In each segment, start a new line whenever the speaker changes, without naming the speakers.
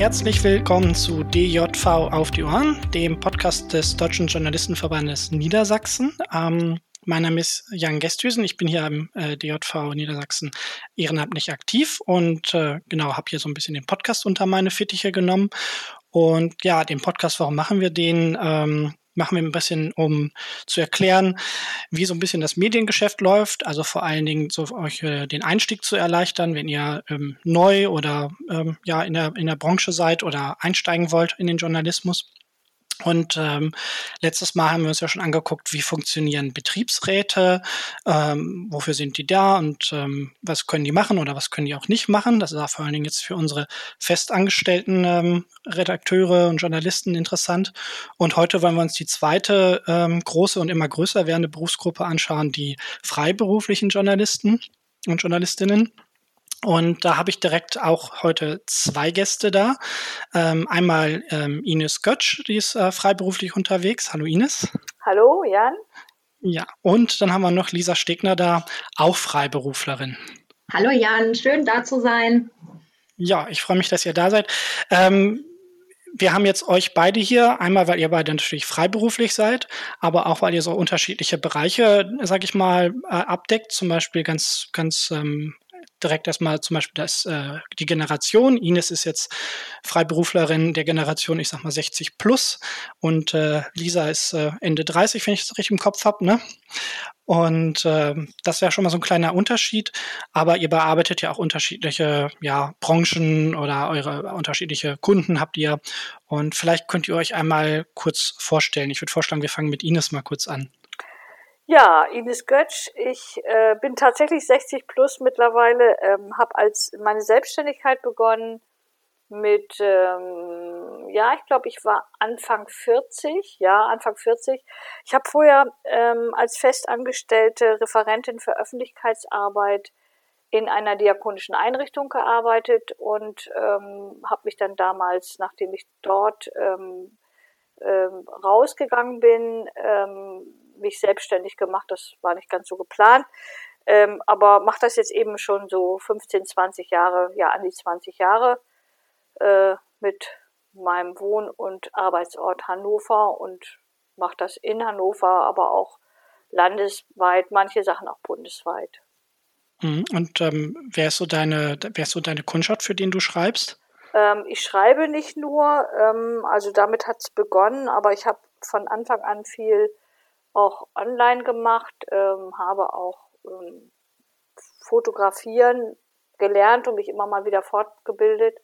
herzlich willkommen zu DJV auf die Ohren, dem Podcast des Deutschen Journalistenverbandes Niedersachsen. Ähm, mein Name ist Jan Gesthüsen, ich bin hier im äh, DJV Niedersachsen ehrenamtlich aktiv und äh, genau, habe hier so ein bisschen den Podcast unter meine Fittiche genommen. Und ja, den Podcast, warum machen wir den? Ähm, machen wir ein bisschen, um zu erklären, wie so ein bisschen das Mediengeschäft läuft. Also vor allen Dingen so euch äh, den Einstieg zu erleichtern, wenn ihr ähm, neu oder ähm, ja in der, in der Branche seid oder einsteigen wollt in den Journalismus. Und ähm, letztes Mal haben wir uns ja schon angeguckt, wie funktionieren Betriebsräte, ähm, wofür sind die da und ähm, was können die machen oder was können die auch nicht machen. Das auch vor allen Dingen jetzt für unsere festangestellten ähm, Redakteure und Journalisten interessant. Und heute wollen wir uns die zweite ähm, große und immer größer werdende Berufsgruppe anschauen, die freiberuflichen Journalisten und Journalistinnen. Und da habe ich direkt auch heute zwei Gäste da. Ähm, einmal ähm, Ines Götsch, die ist äh, freiberuflich unterwegs. Hallo Ines.
Hallo Jan.
Ja, und dann haben wir noch Lisa Stegner da, auch Freiberuflerin.
Hallo Jan, schön da zu sein.
Ja, ich freue mich, dass ihr da seid. Ähm, wir haben jetzt euch beide hier, einmal weil ihr beide natürlich freiberuflich seid, aber auch weil ihr so unterschiedliche Bereiche, sag ich mal, äh, abdeckt. Zum Beispiel ganz, ganz ähm, direkt erstmal zum Beispiel das, äh, die Generation. Ines ist jetzt Freiberuflerin der Generation, ich sag mal 60 plus und äh, Lisa ist äh, Ende 30, wenn ich das richtig im Kopf habe. Ne? Und äh, das wäre schon mal so ein kleiner Unterschied. Aber ihr bearbeitet ja auch unterschiedliche ja, Branchen oder eure unterschiedliche Kunden habt ihr. Und vielleicht könnt ihr euch einmal kurz vorstellen. Ich würde vorschlagen, wir fangen mit Ines mal kurz an.
Ja, Ines Götsch. Ich äh, bin tatsächlich 60 plus mittlerweile, ähm, habe als meine Selbstständigkeit begonnen mit, ähm, ja, ich glaube, ich war Anfang 40, ja, Anfang 40. Ich habe vorher ähm, als festangestellte Referentin für Öffentlichkeitsarbeit in einer diakonischen Einrichtung gearbeitet und ähm, habe mich dann damals, nachdem ich dort ähm, ähm, rausgegangen bin, ähm, mich selbstständig gemacht. Das war nicht ganz so geplant. Ähm, aber mache das jetzt eben schon so 15, 20 Jahre, ja an die 20 Jahre äh, mit meinem Wohn- und Arbeitsort Hannover und mache das in Hannover, aber auch landesweit, manche Sachen auch bundesweit.
Mhm. Und ähm, wer ist so deine, wer ist so deine Kundschaft, für den du schreibst?
Ähm, ich schreibe nicht nur, ähm, also damit hat es begonnen, aber ich habe von Anfang an viel auch online gemacht, ähm, habe auch ähm, fotografieren gelernt und mich immer mal wieder fortgebildet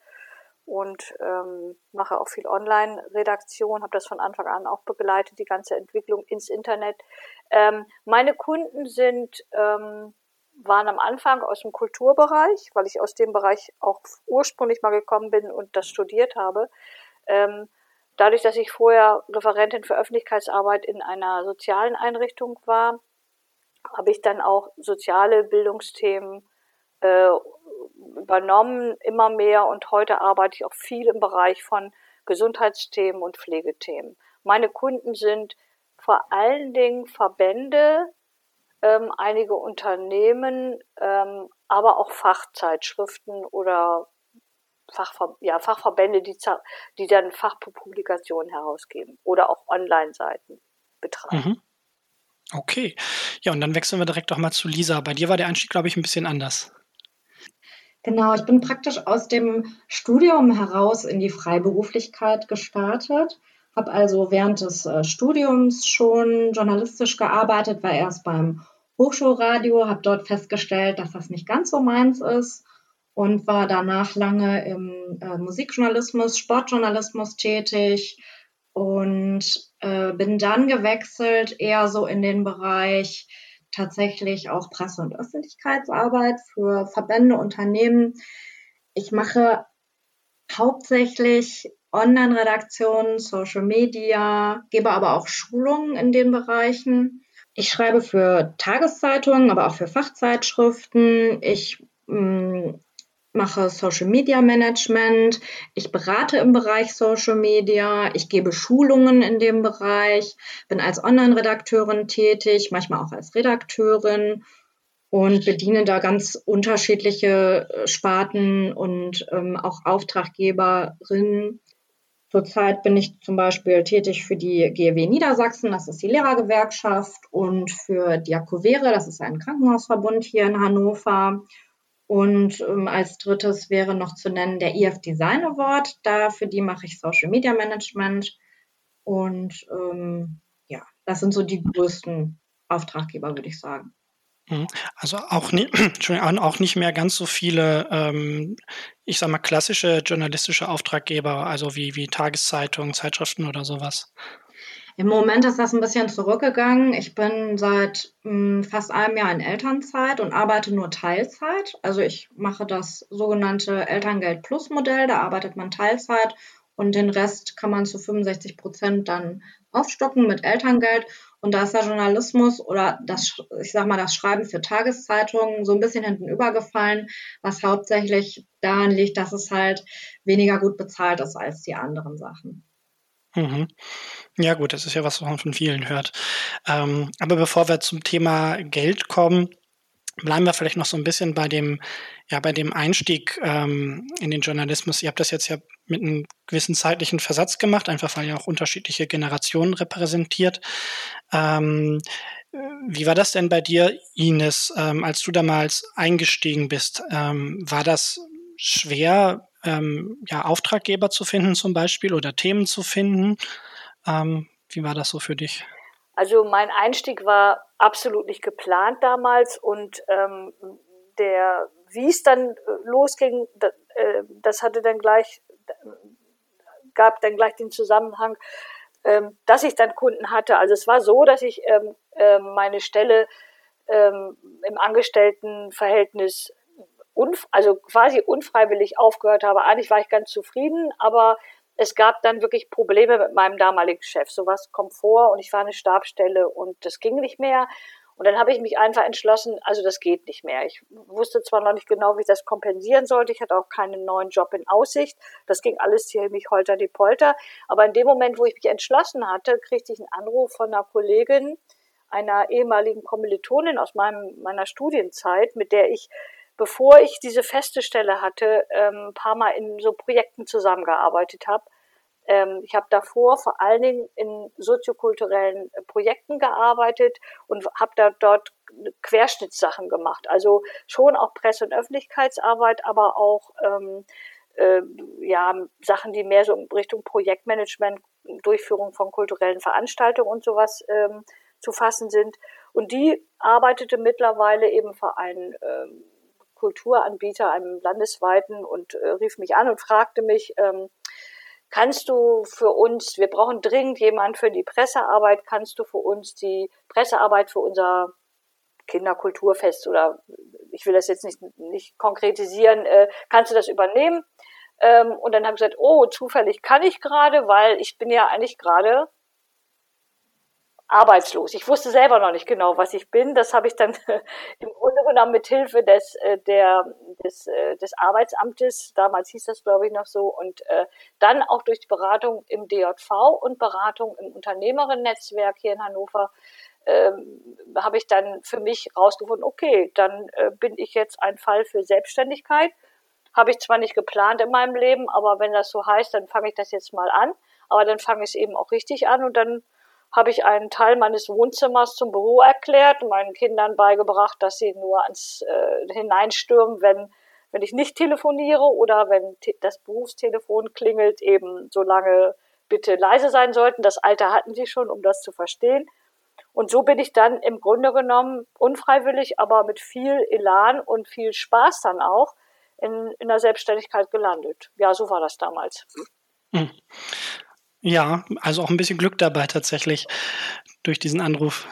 und ähm, mache auch viel Online-Redaktion, habe das von Anfang an auch begleitet, die ganze Entwicklung ins Internet. Ähm, meine Kunden sind waren am Anfang aus dem Kulturbereich, weil ich aus dem Bereich auch ursprünglich mal gekommen bin und das studiert habe. Ähm, Dadurch, dass ich vorher Referentin für Öffentlichkeitsarbeit in einer sozialen Einrichtung war, habe ich dann auch soziale Bildungsthemen äh, übernommen, immer mehr. Und heute arbeite ich auch viel im Bereich von Gesundheitsthemen und Pflegethemen. Meine Kunden sind vor allen Dingen Verbände, ähm, einige Unternehmen, ähm, aber auch Fachzeitschriften oder Fachver ja, Fachverbände, die, die dann Fachpublikationen herausgeben oder auch Online-Seiten betreiben. Mhm.
Okay. Ja, und dann wechseln wir direkt auch mal zu Lisa. Bei dir war der Einstieg, glaube ich, ein bisschen anders.
Genau, ich bin praktisch aus dem Studium heraus in die Freiberuflichkeit gestartet, habe also während des äh, Studiums schon journalistisch gearbeitet, war erst beim Hochschulradio, habe dort festgestellt, dass das nicht ganz so meins ist und war danach lange im äh, Musikjournalismus, Sportjournalismus tätig und äh, bin dann gewechselt eher so in den Bereich tatsächlich auch Presse- und Öffentlichkeitsarbeit für Verbände, Unternehmen. Ich mache hauptsächlich Online-Redaktionen, Social Media, gebe aber auch Schulungen in den Bereichen. Ich schreibe für Tageszeitungen, aber auch für Fachzeitschriften. Ich mh, mm, mache Social Media Management, ich berate im Bereich Social Media, ich gebe Schulungen in dem Bereich, bin als Online-Redakteurin tätig, manchmal auch als Redakteurin. und bediene da ganz unterschiedliche äh, Sparten und ähm, auch Auftraggeberinnen. Zurzeit bin ich zum Beispiel tätig für die GEW Niedersachsen, das ist die Lehrergewerkschaft, und für Diakovere, das ist ein Krankenhausverbund hier in Hannover. Und ähm, als drittes wäre noch zu nennen der EF Design Award. Da für die mache ich Social Media Management. Und ähm, ja, das sind so die größten Auftraggeber, würde ich sagen.
Mhm. Also auch, nie, auch nicht mehr ganz so viele, ähm, ich sag mal, klassische journalistische Auftraggeber, also wie, wie Tageszeitungen, Zeitschriften oder sowas.
Im Moment ist das ein bisschen zurückgegangen. Ich bin seit mh, hm, fast einem Jahr in Elternzeit und arbeite nur Teilzeit. Also ich mache das sogenannte Elterngeld Plus Modell. Da arbeitet man Teilzeit und den Rest kann man zu 65 Prozent dann aufstocken mit Elterngeld. Und da ist der Journalismus oder das, ich sag mal, das Schreiben für Tageszeitungen so ein bisschen hinten übergefallen, was hauptsächlich daran liegt, dass es halt weniger gut bezahlt ist als die anderen Sachen.
Mhm. Ja gut, das ist ja was, was man von vielen hört. Ähm, aber bevor wir zum Thema Geld kommen, bleiben wir vielleicht noch so ein bisschen bei dem, ja, bei dem Einstieg ähm, in den Journalismus. Ihr habt das jetzt ja mit einem gewissen zeitlichen Versatz gemacht, einfach weil ihr auch unterschiedliche Generationen repräsentiert. Ähm, wie war das denn bei dir, Ines, ähm, als du damals eingestiegen bist? Ähm, war das schwer, ähm, ja, Auftraggeber zu finden zum Beispiel oder Themen zu finden. Ähm, wie war das so für dich?
Also mein Einstieg war absolut nicht geplant damals und ähm, der, wie es dann äh, losging, das, äh, das hatte dann gleich, gab dann gleich den Zusammenhang, ähm, dass ich dann Kunden hatte. Also es war so, dass ich ähm, äh, meine Stelle ähm, im Angestelltenverhältnis also quasi unfreiwillig aufgehört habe. Eigentlich war ich ganz zufrieden, aber es gab dann wirklich Probleme mit meinem damaligen Chef. Sowas kommt vor und ich war eine Stabstelle und das ging nicht mehr. Und dann habe ich mich einfach entschlossen, also das geht nicht mehr. Ich wusste zwar noch nicht genau, wie ich das kompensieren sollte. Ich hatte auch keinen neuen Job in Aussicht. Das ging alles hier mich holter die Polter. Aber in dem Moment, wo ich mich entschlossen hatte, kriegte ich einen Anruf von einer Kollegin, einer ehemaligen Kommilitonin aus meinem, meiner Studienzeit, mit der ich bevor ich diese feste Stelle hatte, ähm, ein paar Mal in so Projekten zusammengearbeitet habe. Ähm, ich habe davor vor allen Dingen in soziokulturellen äh, Projekten gearbeitet und habe da dort Querschnittssachen gemacht. Also schon auch Presse- und Öffentlichkeitsarbeit, aber auch ähm, äh, ja, Sachen, die mehr so in Richtung Projektmanagement, Durchführung von kulturellen Veranstaltungen und sowas ähm, zu fassen sind. Und die arbeitete mittlerweile eben für einen ähm, Kulturanbieter, einem landesweiten, und äh, rief mich an und fragte mich, ähm, kannst du für uns, wir brauchen dringend jemand für die Pressearbeit, kannst du für uns die Pressearbeit für unser Kinderkulturfest oder ich will das jetzt nicht, nicht konkretisieren, äh, kannst du das übernehmen? Ähm, und dann habe ich gesagt, oh, zufällig kann ich gerade, weil ich bin ja eigentlich gerade arbeitslos. Ich wusste selber noch nicht genau, was ich bin. Das habe ich dann im Grunde genommen mit Hilfe des, äh, der, des, äh, des Arbeitsamtes, damals hieß das glaube ich noch so, und äh, dann auch durch die Beratung im DJV und Beratung im Unternehmerinnen-Netzwerk hier in Hannover ähm, habe ich dann für mich rausgefunden, okay, dann äh, bin ich jetzt ein Fall für Selbstständigkeit. Habe ich zwar nicht geplant in meinem Leben, aber wenn das so heißt, dann fange ich das jetzt mal an. Aber dann fange ich es eben auch richtig an und dann habe ich einen Teil meines Wohnzimmers zum Büro erklärt meinen Kindern beigebracht, dass sie nur ans äh, hineinstürmen, wenn wenn ich nicht telefoniere oder wenn das Berufstelefon klingelt, eben so lange bitte leise sein sollten. Das Alter hatten sie schon, um das zu verstehen. Und so bin ich dann im Grunde genommen unfreiwillig, aber mit viel Elan und viel Spaß dann auch in, in der Selbstständigkeit gelandet. Ja, so war das damals.
Hm. Ja, also auch ein bisschen Glück dabei tatsächlich durch diesen Anruf.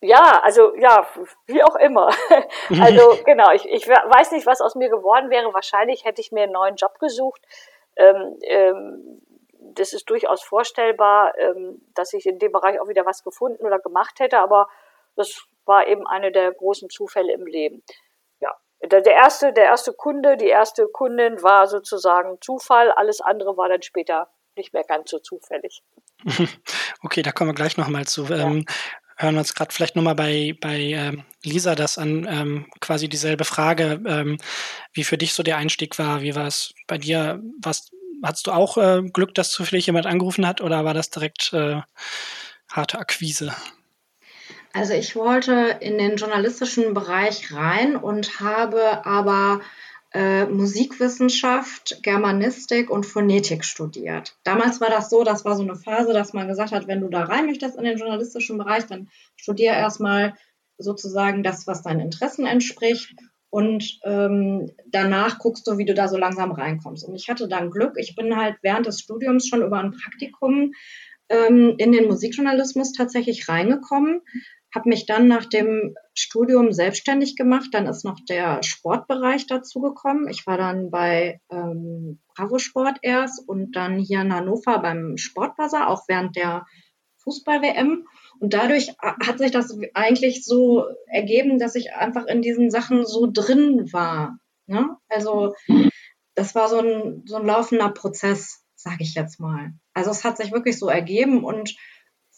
Ja, also ja, wie auch immer. Also genau, ich, ich weiß nicht, was aus mir geworden wäre. Wahrscheinlich hätte ich mir einen neuen Job gesucht. Ähm, ähm, das ist durchaus vorstellbar, ähm, dass ich in dem Bereich auch wieder was gefunden oder gemacht hätte, aber das war eben eine der großen Zufälle im Leben. Ja, der, der erste, der erste Kunde, die erste Kundin war sozusagen Zufall. Alles andere war dann später nicht mehr ganz so zufällig.
Okay, da kommen wir gleich nochmal zu. Ja. Ähm, hören wir uns gerade vielleicht nochmal bei, bei ähm, Lisa das an, ähm, quasi dieselbe Frage, ähm, wie für dich so der Einstieg war. Wie war es bei dir? Was, hattest du auch äh, Glück, dass zufällig jemand angerufen hat oder war das direkt äh, harte Akquise?
Also ich wollte in den journalistischen Bereich rein und habe aber äh, Musikwissenschaft, Germanistik und Phonetik studiert. Damals war das so, das war so eine Phase, dass man gesagt hat, wenn du da rein möchtest in den journalistischen Bereich, dann studiere erstmal sozusagen das, was deinen Interessen entspricht. Und ähm, danach guckst du, wie du da so langsam reinkommst. Und ich hatte dann Glück. Ich bin halt während des Studiums schon über ein Praktikum ähm, in den Musikjournalismus tatsächlich reingekommen, habe mich dann nach dem Studium selbstständig gemacht. Dann ist noch der Sportbereich dazugekommen. Ich war dann bei ähm, Bravo Sport erst und dann hier in Hannover beim Sportbazar, auch während der Fußball-WM. Und dadurch hat sich das eigentlich so ergeben, dass ich einfach in diesen Sachen so drin war. Ne? Also das war so ein, so ein laufender Prozess, sage ich jetzt mal. Also es hat sich wirklich so ergeben und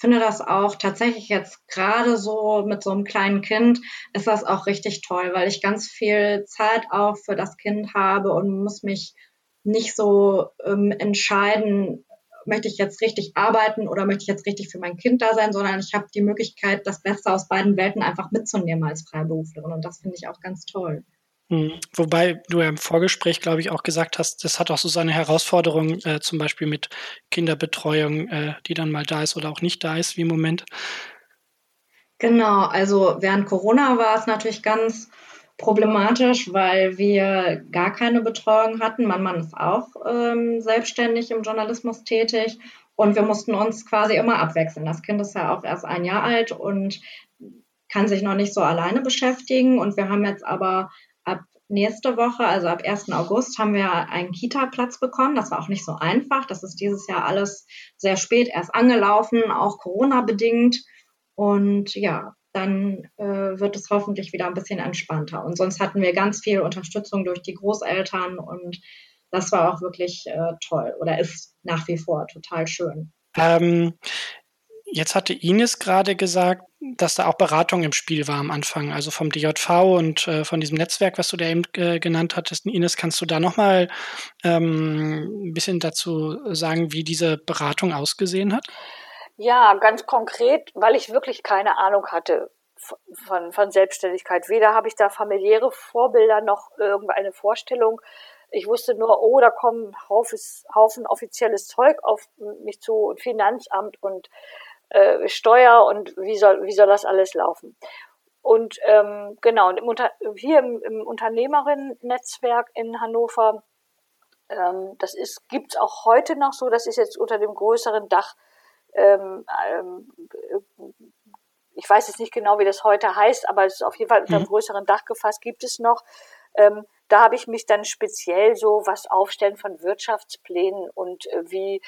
finde das auch tatsächlich jetzt gerade so mit so einem kleinen Kind ist das auch richtig toll, weil ich ganz viel Zeit auch für das Kind habe und muss mich nicht so ähm, entscheiden, möchte ich jetzt richtig arbeiten oder möchte ich jetzt richtig für mein Kind da sein, sondern ich habe die Möglichkeit, das Beste aus beiden Welten einfach mitzunehmen als Freiberuflerin und das finde ich auch ganz toll.
Hm. Wobei du ja im Vorgespräch, glaube ich, auch gesagt hast, das hat auch so seine Herausforderungen, äh, zum Beispiel mit Kinderbetreuung, äh, die dann mal da ist oder auch nicht da ist, wie im Moment.
Genau, also während Corona war es natürlich ganz problematisch, weil wir gar keine Betreuung hatten. Mein Mann ist auch ähm, selbstständig im Journalismus tätig und wir mussten uns quasi immer abwechseln. Das Kind ist ja auch erst ein Jahr alt und kann sich noch nicht so alleine beschäftigen. Und wir haben jetzt aber ab nächste Woche, also ab 1. August, haben wir einen Kita-Platz bekommen. Das war auch nicht so einfach. Das ist dieses Jahr alles sehr spät erst angelaufen, auch Corona-bedingt. Und ja, dann äh, wird es hoffentlich wieder ein bisschen entspannter. Und sonst hatten wir ganz viel Unterstützung durch die Großeltern und das war auch wirklich äh, toll oder ist nach wie vor total schön.
Ähm, Jetzt hatte Ines gerade gesagt, dass da auch Beratung im Spiel war am Anfang, also vom DJV und äh, von diesem Netzwerk, was du da eben äh, genannt hattest. Ines, kannst du da nochmal ähm, ein bisschen dazu sagen, wie diese Beratung ausgesehen hat?
Ja, ganz konkret, weil ich wirklich keine Ahnung hatte von, von Selbstständigkeit. Weder habe ich da familiäre Vorbilder noch irgendeine Vorstellung. Ich wusste nur, oh, da kommen Haufen, Haufen offizielles Zeug auf mich zu und Finanzamt und äh, Steuer und wie soll, wie soll das alles laufen. Und ähm, genau, und im Unter hier im, im Unternehmerinnen-Netzwerk in Hannover, ähm, das ist gibt's auch heute noch so, das ist jetzt unter dem größeren Dach, ähm, ähm, ich weiß jetzt nicht genau, wie das heute heißt, aber es ist auf jeden Fall unter einem mhm. größeren Dach gefasst, gibt es noch. Ähm, da habe ich mich dann speziell so was aufstellen von Wirtschaftsplänen und äh, wie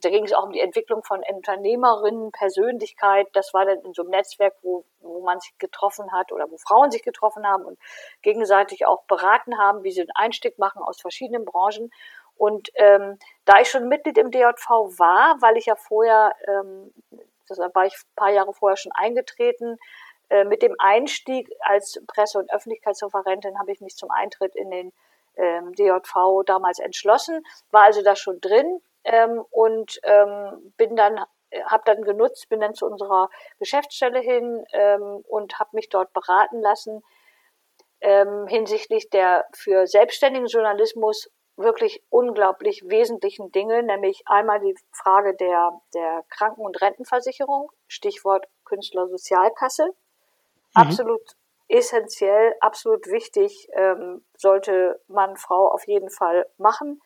da ging es auch um die Entwicklung von Unternehmerinnen, Persönlichkeit. Das war dann in so einem Netzwerk, wo, wo man sich getroffen hat oder wo Frauen sich getroffen haben und gegenseitig auch beraten haben, wie sie einen Einstieg machen aus verschiedenen Branchen. Und ähm, da ich schon Mitglied im DJV war, weil ich ja vorher, ähm, das war ich ein paar Jahre vorher schon eingetreten, äh, mit dem Einstieg als Presse- und Öffentlichkeitsreferentin habe ich mich zum Eintritt in den ähm, DJV damals entschlossen, war also da schon drin ähm, und ähm, bin dann habe dann genutzt, bin dann zu unserer Geschäftsstelle hin ähm, und habe mich dort beraten lassen ähm, hinsichtlich der für selbstständigen Journalismus wirklich unglaublich wesentlichen Dinge, nämlich einmal die Frage der, der Kranken- und Rentenversicherung, Stichwort Künstlersozialkasse. Mhm. Absolut essentiell, absolut wichtig, ähm, sollte Mann, Frau auf jeden Fall machen.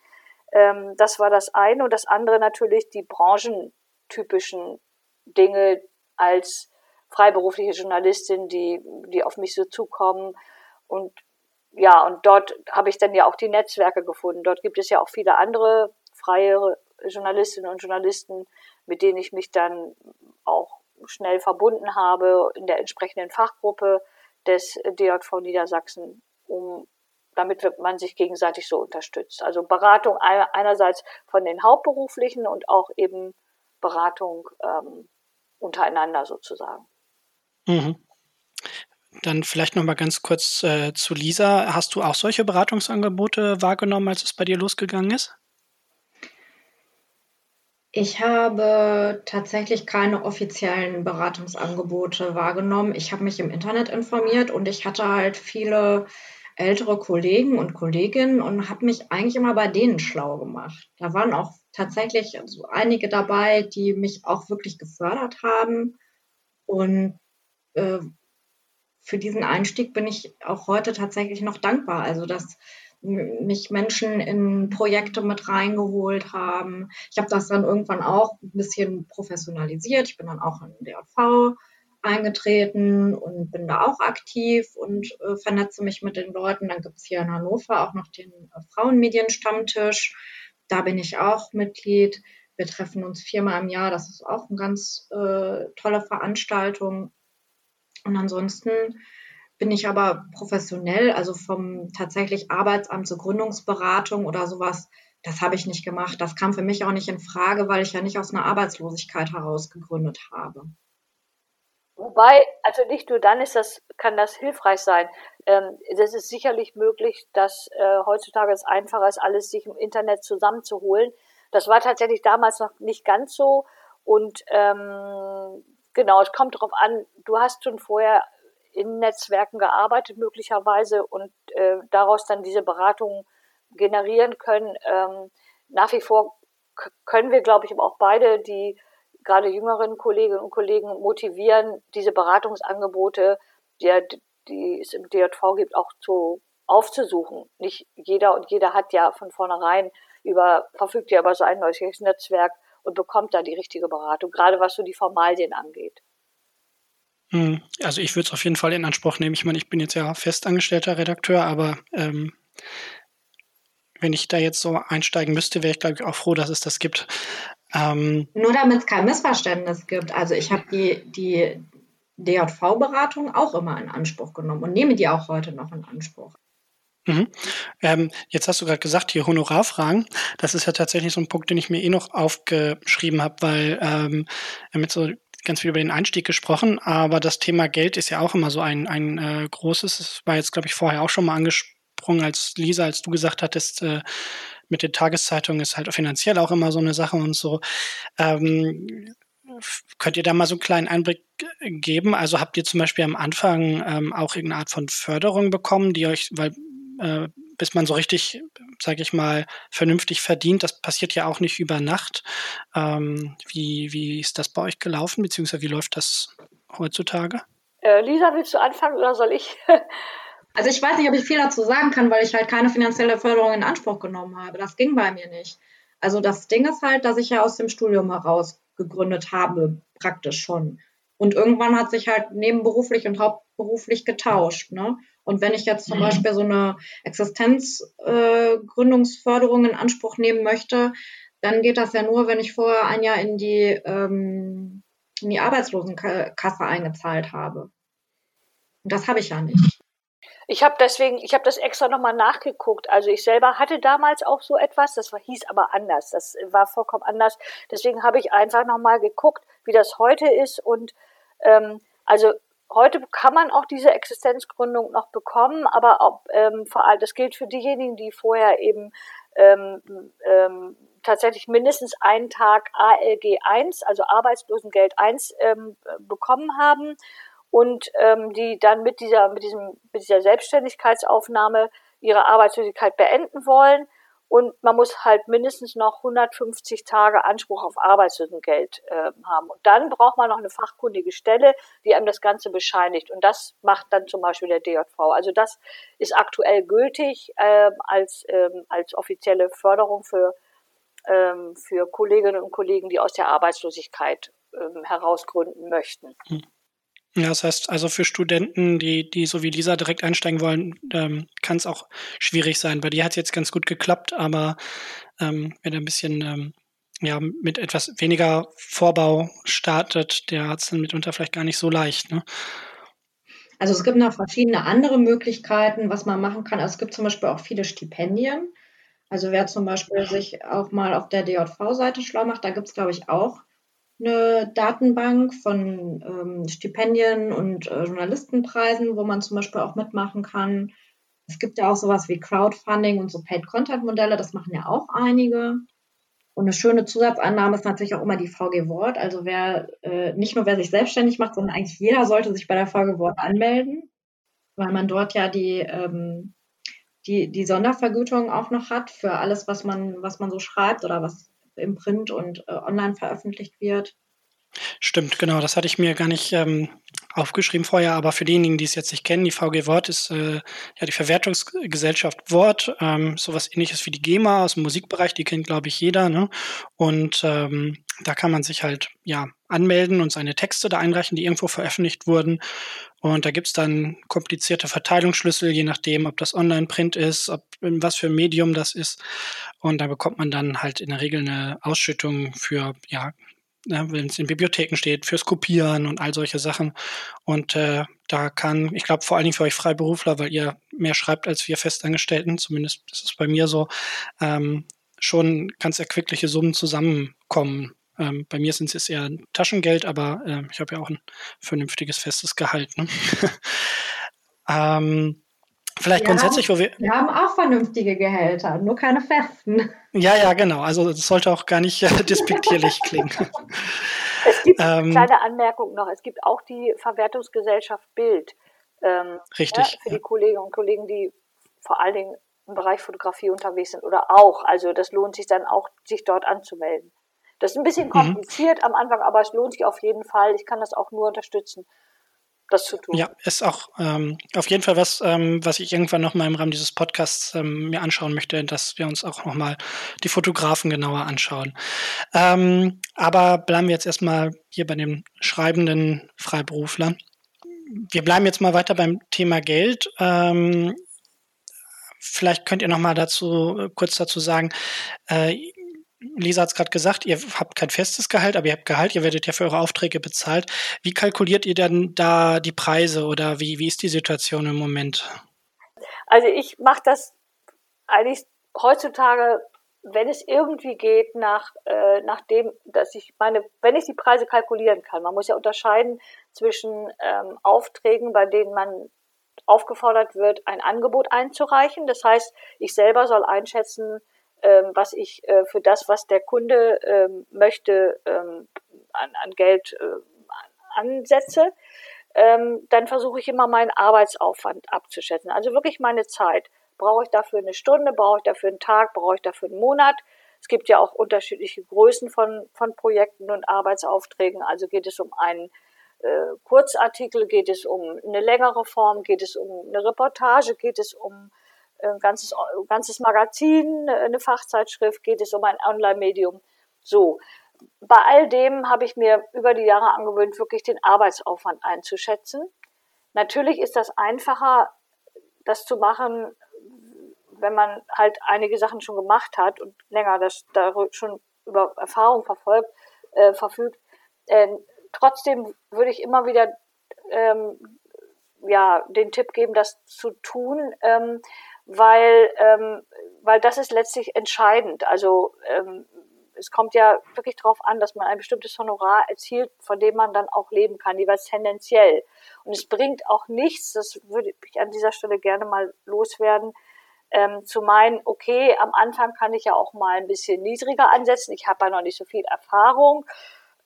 Ähm, das war das eine. Und das andere natürlich die branchentypischen Dinge als freiberufliche Journalistin, die, die auf mich so zukommen. Und ja, und dort habe ich dann ja auch die Netzwerke gefunden. Dort gibt es ja auch viele andere freie Journalistinnen und Journalisten, mit denen ich mich dann auch schnell verbunden habe in der entsprechenden Fachgruppe des DJV Niedersachsen, um damit wird man sich gegenseitig so unterstützt. Also Beratung einerseits von den Hauptberuflichen und auch eben Beratung ähm, untereinander sozusagen.
Mhm. Dann vielleicht noch mal ganz kurz äh, zu Lisa. Hast du auch solche Beratungsangebote wahrgenommen, als es bei dir losgegangen ist?
Ich habe tatsächlich keine offiziellen Beratungsangebote wahrgenommen. Ich habe mich im Internet informiert und ich hatte halt viele ältere Kollegen und Kolleginnen und habe mich eigentlich immer bei denen schlau gemacht. Da waren auch tatsächlich so einige dabei, die mich auch wirklich gefördert haben. Und äh, für diesen Einstieg bin ich auch heute tatsächlich noch dankbar. Also, dass mich Menschen in Projekte mit reingeholt haben. Ich habe das dann irgendwann auch ein bisschen professionalisiert. Ich bin dann auch in DRV eingetreten und bin da auch aktiv und äh, vernetze mich mit den Leuten. Dann gibt es hier in Hannover auch noch den äh, Frauenmedienstammtisch. Da bin ich auch Mitglied. Wir treffen uns viermal im Jahr. Das ist auch eine ganz äh, tolle Veranstaltung. Und ansonsten bin ich aber professionell, also vom tatsächlich Arbeitsamt zur Gründungsberatung oder sowas, das habe ich nicht gemacht. Das kam für mich auch nicht in Frage, weil ich ja nicht aus einer Arbeitslosigkeit heraus gegründet habe.
Wobei, also nicht nur dann ist das, kann das hilfreich sein. Ähm, das ist sicherlich möglich, dass äh, heutzutage es einfacher ist, alles sich im Internet zusammenzuholen. Das war tatsächlich damals noch nicht ganz so. Und ähm, genau, es kommt darauf an, du hast schon vorher in Netzwerken gearbeitet möglicherweise und äh, daraus dann diese Beratungen generieren können. Ähm, nach wie vor können wir, glaube ich, auch beide die gerade jüngeren Kolleginnen und Kollegen motivieren, diese Beratungsangebote, die, die es im DJV gibt, auch zu, aufzusuchen. Nicht jeder und jeder hat ja von vornherein über, verfügt ja über sein neues Netzwerk und bekommt da die richtige Beratung, gerade was so die Formalien angeht.
Hm, also ich würde es auf jeden Fall in Anspruch nehmen. Ich meine, ich bin jetzt ja festangestellter Redakteur, aber ähm, wenn ich da jetzt so einsteigen müsste, wäre ich, glaube ich, auch froh, dass es das gibt.
Ähm, Nur damit es kein Missverständnis gibt. Also ich habe die, die DJV-Beratung auch immer in Anspruch genommen und nehme die auch heute noch in Anspruch.
Mhm. Ähm, jetzt hast du gerade gesagt, hier Honorarfragen. Das ist ja tatsächlich so ein Punkt, den ich mir eh noch aufgeschrieben habe, weil ähm, mit so ganz viel über den Einstieg gesprochen, aber das Thema Geld ist ja auch immer so ein, ein äh, großes. Das war jetzt, glaube ich, vorher auch schon mal angesprochen, als Lisa, als du gesagt hattest, äh, mit den Tageszeitungen ist halt finanziell auch immer so eine Sache und so. Ähm, könnt ihr da mal so einen kleinen Einblick geben? Also habt ihr zum Beispiel am Anfang ähm, auch irgendeine Art von Förderung bekommen, die euch, weil äh, bis man so richtig, sage ich mal, vernünftig verdient. Das passiert ja auch nicht über Nacht. Ähm, wie, wie ist das bei euch gelaufen, beziehungsweise wie läuft das heutzutage?
Äh, Lisa, willst du anfangen oder soll ich?
also ich weiß nicht, ob ich viel dazu sagen kann, weil ich halt keine finanzielle Förderung in Anspruch genommen habe. Das ging bei mir nicht. Also das Ding ist halt, dass ich ja aus dem Studium heraus gegründet habe, praktisch schon. Und irgendwann hat sich halt nebenberuflich und hauptberuflich getauscht. Ne? Und wenn ich jetzt zum mhm. Beispiel so eine Existenzgründungsförderung äh, in Anspruch nehmen möchte, dann geht das ja nur, wenn ich vorher ein Jahr in die, ähm, in die Arbeitslosenkasse eingezahlt habe. Und das habe ich ja nicht.
Ich habe deswegen, ich habe das extra nochmal nachgeguckt. Also ich selber hatte damals auch so etwas, das war, hieß aber anders. Das war vollkommen anders. Deswegen habe ich einfach nochmal geguckt, wie das heute ist. Und ähm, also heute kann man auch diese Existenzgründung noch bekommen, aber ob, ähm, vor allem, das gilt für diejenigen, die vorher eben ähm, ähm, tatsächlich mindestens einen Tag ALG 1, also Arbeitslosengeld 1, ähm, bekommen haben und ähm, die dann mit dieser, mit diesem, mit dieser Selbstständigkeitsaufnahme ihre Arbeitslosigkeit beenden wollen und man muss halt mindestens noch 150 Tage Anspruch auf Arbeitslosengeld äh, haben. Und dann braucht man noch eine fachkundige Stelle, die einem das Ganze bescheinigt. Und das macht dann zum Beispiel der DJV. Also das ist aktuell gültig äh, als, ähm, als offizielle Förderung für, ähm, für Kolleginnen und Kollegen, die aus der Arbeitslosigkeit ähm, herausgründen möchten.
Ja, das heißt also für Studenten, die, die so wie Lisa direkt einsteigen wollen, ähm, kann es auch schwierig sein. Bei dir hat es jetzt ganz gut geklappt, aber ähm, da ein bisschen ähm, ja, mit etwas weniger Vorbau startet, der hat es dann mitunter vielleicht gar nicht so leicht. Ne?
Also es gibt noch verschiedene andere Möglichkeiten, was man machen kann. Also es gibt zum Beispiel auch viele Stipendien. Also wer zum Beispiel sich auch mal auf der DJV-Seite schlau macht, da gibt es, glaube ich, auch eine Datenbank von ähm, Stipendien und äh, Journalistenpreisen, wo man zum Beispiel auch mitmachen kann. Es gibt ja auch sowas wie Crowdfunding und so Paid-Content-Modelle, das machen ja auch einige. Und eine schöne Zusatzannahme ist natürlich auch immer die VG Wort. Also wer äh, nicht nur wer sich selbstständig macht, sondern eigentlich jeder sollte sich bei der VG Wort anmelden, weil man dort ja die, ähm, die, die Sondervergütung auch noch hat für alles, was man, was man so schreibt oder was im Print und äh, online veröffentlicht wird.
Stimmt, genau. Das hatte ich mir gar nicht ähm, aufgeschrieben vorher, aber für diejenigen, die es jetzt nicht kennen, die VG Wort ist äh, ja die Verwertungsgesellschaft Wort, ähm, sowas ähnliches wie die GEMA aus dem Musikbereich, die kennt, glaube ich, jeder. Ne? Und ähm, da kann man sich halt ja anmelden und seine Texte da einreichen, die irgendwo veröffentlicht wurden. Und da gibt's dann komplizierte Verteilungsschlüssel, je nachdem, ob das Online-Print ist, ob was für ein Medium das ist. Und da bekommt man dann halt in der Regel eine Ausschüttung für ja ja, wenn es in Bibliotheken steht, fürs Kopieren und all solche Sachen. Und äh, da kann, ich glaube, vor allen Dingen für euch Freiberufler, weil ihr mehr schreibt als wir Festangestellten, zumindest ist es bei mir so, ähm, schon ganz erquickliche Summen zusammenkommen. Ähm, bei mir sind es eher Taschengeld, aber äh, ich habe ja auch ein vernünftiges festes Gehalt. Ne? ähm, Vielleicht
wir
grundsätzlich, wo wir.
Wir haben auch vernünftige Gehälter, nur keine festen.
Ja, ja, genau. Also das sollte auch gar nicht äh, despektierlich klingen.
Es gibt ähm, kleine Anmerkung noch. Es gibt auch die Verwertungsgesellschaft Bild.
Ähm, richtig.
Ja, für die Kolleginnen und Kollegen, die vor allen Dingen im Bereich Fotografie unterwegs sind oder auch. Also das lohnt sich dann auch, sich dort anzumelden. Das ist ein bisschen mhm. kompliziert mhm. am Anfang, aber es lohnt sich auf jeden Fall. Ich kann das auch nur unterstützen das zu tun.
Ja, ist auch ähm, auf jeden Fall was, ähm, was ich irgendwann nochmal im Rahmen dieses Podcasts ähm, mir anschauen möchte, dass wir uns auch nochmal die Fotografen genauer anschauen. Ähm, aber bleiben wir jetzt erstmal hier bei den schreibenden Freiberuflern. Wir bleiben jetzt mal weiter beim Thema Geld. Ähm, vielleicht könnt ihr nochmal dazu äh, kurz dazu sagen, äh, Lisa hat es gerade gesagt, ihr habt kein festes Gehalt, aber ihr habt Gehalt, ihr werdet ja für eure Aufträge bezahlt. Wie kalkuliert ihr denn da die Preise oder wie, wie ist die Situation im Moment?
Also ich mache das eigentlich heutzutage, wenn es irgendwie geht, nach, äh, nach dem, dass ich meine, wenn ich die Preise kalkulieren kann. Man muss ja unterscheiden zwischen ähm, Aufträgen, bei denen man aufgefordert wird, ein Angebot einzureichen. Das heißt, ich selber soll einschätzen, was ich äh, für das, was der Kunde ähm, möchte, ähm, an, an Geld äh, ansetze, ähm, dann versuche ich immer meinen Arbeitsaufwand abzuschätzen. Also wirklich meine Zeit. Brauche ich dafür eine Stunde, brauche ich dafür einen Tag, brauche ich dafür einen Monat? Es gibt ja auch unterschiedliche Größen von, von Projekten und Arbeitsaufträgen. Also geht es um einen äh, Kurzartikel, geht es um eine längere Form, geht es um eine Reportage, geht es um ein ganzes, ein ganzes Magazin, eine Fachzeitschrift, geht es um ein Online-Medium. So. Bei all dem habe ich mir über die Jahre angewöhnt, wirklich den Arbeitsaufwand einzuschätzen. Natürlich ist das einfacher, das zu machen, wenn man halt einige Sachen schon gemacht hat und länger das da schon über Erfahrung verfolgt, äh, verfügt. Äh, trotzdem würde ich immer wieder ähm, ja, den Tipp geben, das zu tun, ähm, weil, ähm, weil das ist letztlich entscheidend. Also ähm, es kommt ja wirklich darauf an, dass man ein bestimmtes Honorar erzielt, von dem man dann auch leben kann, jeweils tendenziell. Und es bringt auch nichts, das würde ich an dieser Stelle gerne mal loswerden, ähm, zu meinen, okay, am Anfang kann ich ja auch mal ein bisschen niedriger ansetzen, ich habe ja noch nicht so viel Erfahrung.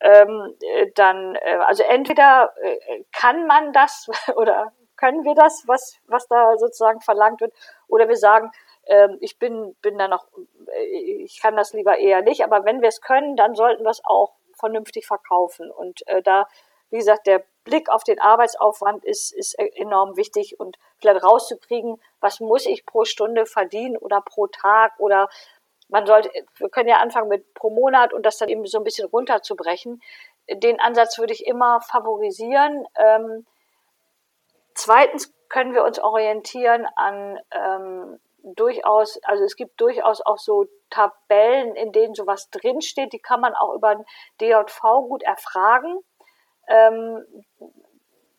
Ähm, äh, dann, äh, also entweder äh, kann man das oder können wir das, was, was da sozusagen verlangt wird, oder wir sagen, ähm, ich bin, bin da noch, äh, ich kann das lieber eher nicht, aber wenn wir es können, dann sollten wir es auch vernünftig verkaufen. Und äh, da, wie gesagt, der Blick auf den Arbeitsaufwand ist, ist e-, enorm wichtig und vielleicht rauszukriegen, was muss ich pro Stunde verdienen oder pro Tag oder man sollte, wir können ja anfangen mit pro Monat und das dann eben so ein bisschen runterzubrechen. Den Ansatz würde ich immer favorisieren. Ähm, Zweitens können wir uns orientieren an ähm, durchaus, also es gibt durchaus auch so Tabellen, in denen sowas drinsteht, die kann man auch über ein DJV gut erfragen. Ähm,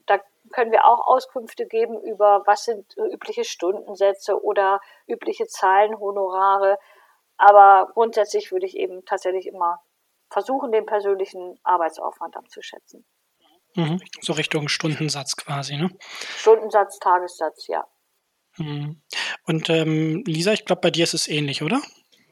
da können wir auch Auskünfte geben über, was sind übliche Stundensätze oder übliche Zahlenhonorare. Aber grundsätzlich würde ich eben tatsächlich immer versuchen, den persönlichen Arbeitsaufwand abzuschätzen.
Mhm. So Richtung Stundensatz quasi, ne?
Stundensatz, Tagessatz, ja.
Mhm. Und ähm, Lisa, ich glaube, bei dir ist es ähnlich, oder?